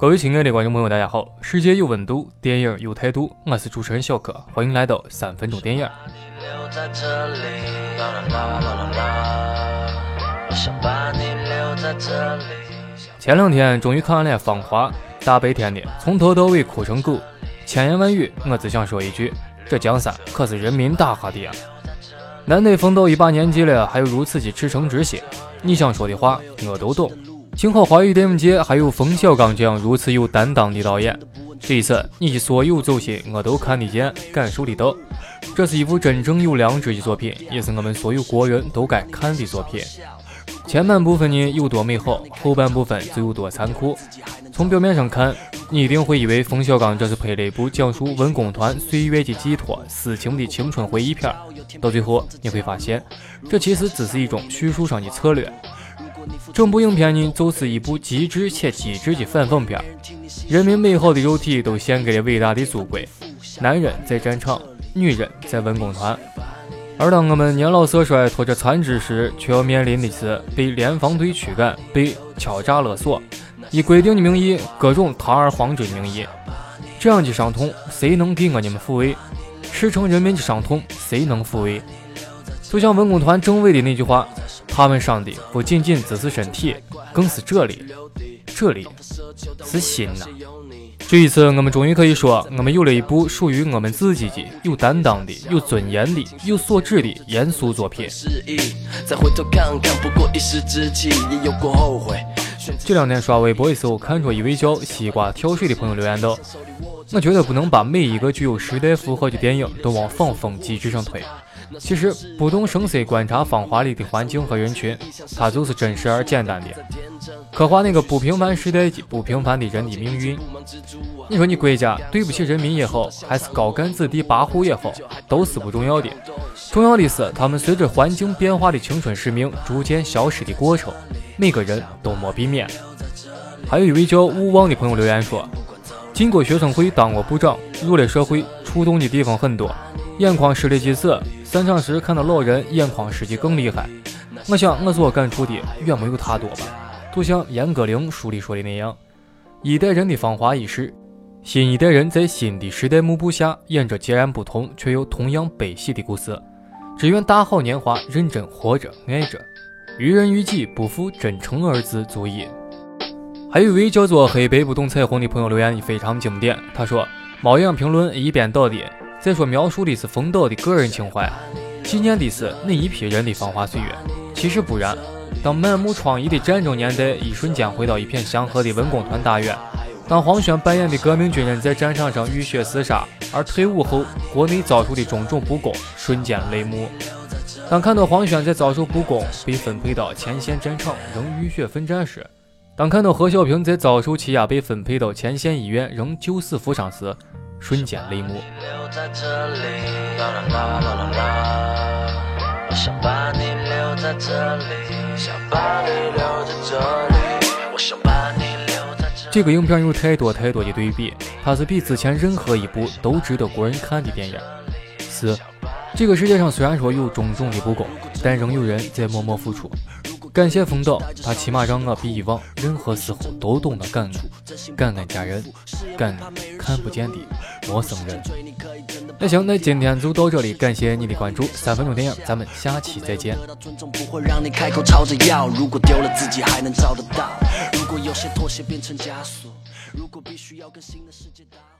各位亲爱的观众朋友，大家好！世界有温度，电影有态度，我是主持人小柯，欢迎来到三分钟电影。前两天终于看完了《芳华》，大白天的从头到尾哭成狗，千言万语我只想说一句：这江山可是人民打下的呀！难得冯导一把年纪了，还有如此的赤诚之心，你想说的话我都懂。幸好华语电影界还有冯小刚这样如此有担当的导演。这一次，你的所有走心我都看得见、感受得到。这是一部真正有良知的作品，也是我们所有国人都该看的作品。前半部分呢有多美好，后半部分就有多残酷。从表面上看，你一定会以为冯小刚这是拍了一部讲述文工团岁月的寄托、私情的青春回忆片。到最后，你会发现，这其实只是一种叙述上的策略。整部影片呢，就是一部极致且机智的反讽片。人民美好的肉体都献给了伟大的祖国，男人在战场，女人在文工团。而当我们年老色衰、拖着残肢时，却要面临的是被联防队驱赶、被敲诈勒索，以规定的名义，各种堂而皇之的名义。这样的伤痛，谁能给我你们抚慰？赤诚人民的伤痛，谁能抚慰？就像文工团政委的那句话。他们伤的不仅仅只是身体，更是这里，这里是心呐。这一次，我们终于可以说，我们有了一部属于我们自己的、有担当的、有尊严的、有素质的严肃作品。这两天刷微博的时候，看着一位叫西瓜跳水的朋友留言道：“我觉得不能把每一个具有时代符号的电影都往仿风机制上推。”其实不动声色观察芳华里的环境和人群，它就是真实而简单的，刻画那个不平凡时代及不平凡的人的命运。你说你国家对不起人民也好，还是高干子弟跋扈也好，都是不重要的。重要的是他们随着环境变化的青春使命逐渐消失的过程，每个人都莫避免。还有一位叫勿忘的朋友留言说：“进过学生会，当过部长，入了社会，触动的地方很多，眼眶湿了几次。”散场时看到老人眼眶湿的更厉害，我想我所感触的远没有他多吧。就像严歌苓书里说的那样，一代人的芳华已逝，新一代人在新的时代幕布下演着截然不同却又同样悲喜的故事。只愿大好年华，认真活着，爱着，于人于己不负真诚二字足矣。还有一位叫做黑白不懂彩虹的朋友留言也非常经典，他说：“猫眼评论一边倒的。”再说，描述的是冯导的个人情怀，纪念的是那一批人的芳华岁月。其实不然，当满目疮痍的战争年代一瞬间回到一片祥和的文工团大院，当黄轩扮演的革命军人在战场上浴血厮杀，而退伍后国内遭受的种种不公瞬间泪目；当看到黄轩在遭受不公被分配到前线战场仍浴血奋战时，当看到何小平在遭受欺压被分配到前线医院仍救死扶伤时，瞬间泪目。这个影片有太多太多的对比，它是比之前任何一部都值得国人看的电影。四，这个世界上虽然说有种种的不公，但仍有人在默默付出。感谢冯导，他起码让我比以往任何时候都懂得感恩，感恩家人，感恩看不见的陌生人。那行，那今天就到这里，感谢你的关注，三分钟电影，咱们下期再见。如果必须要跟新的世界打。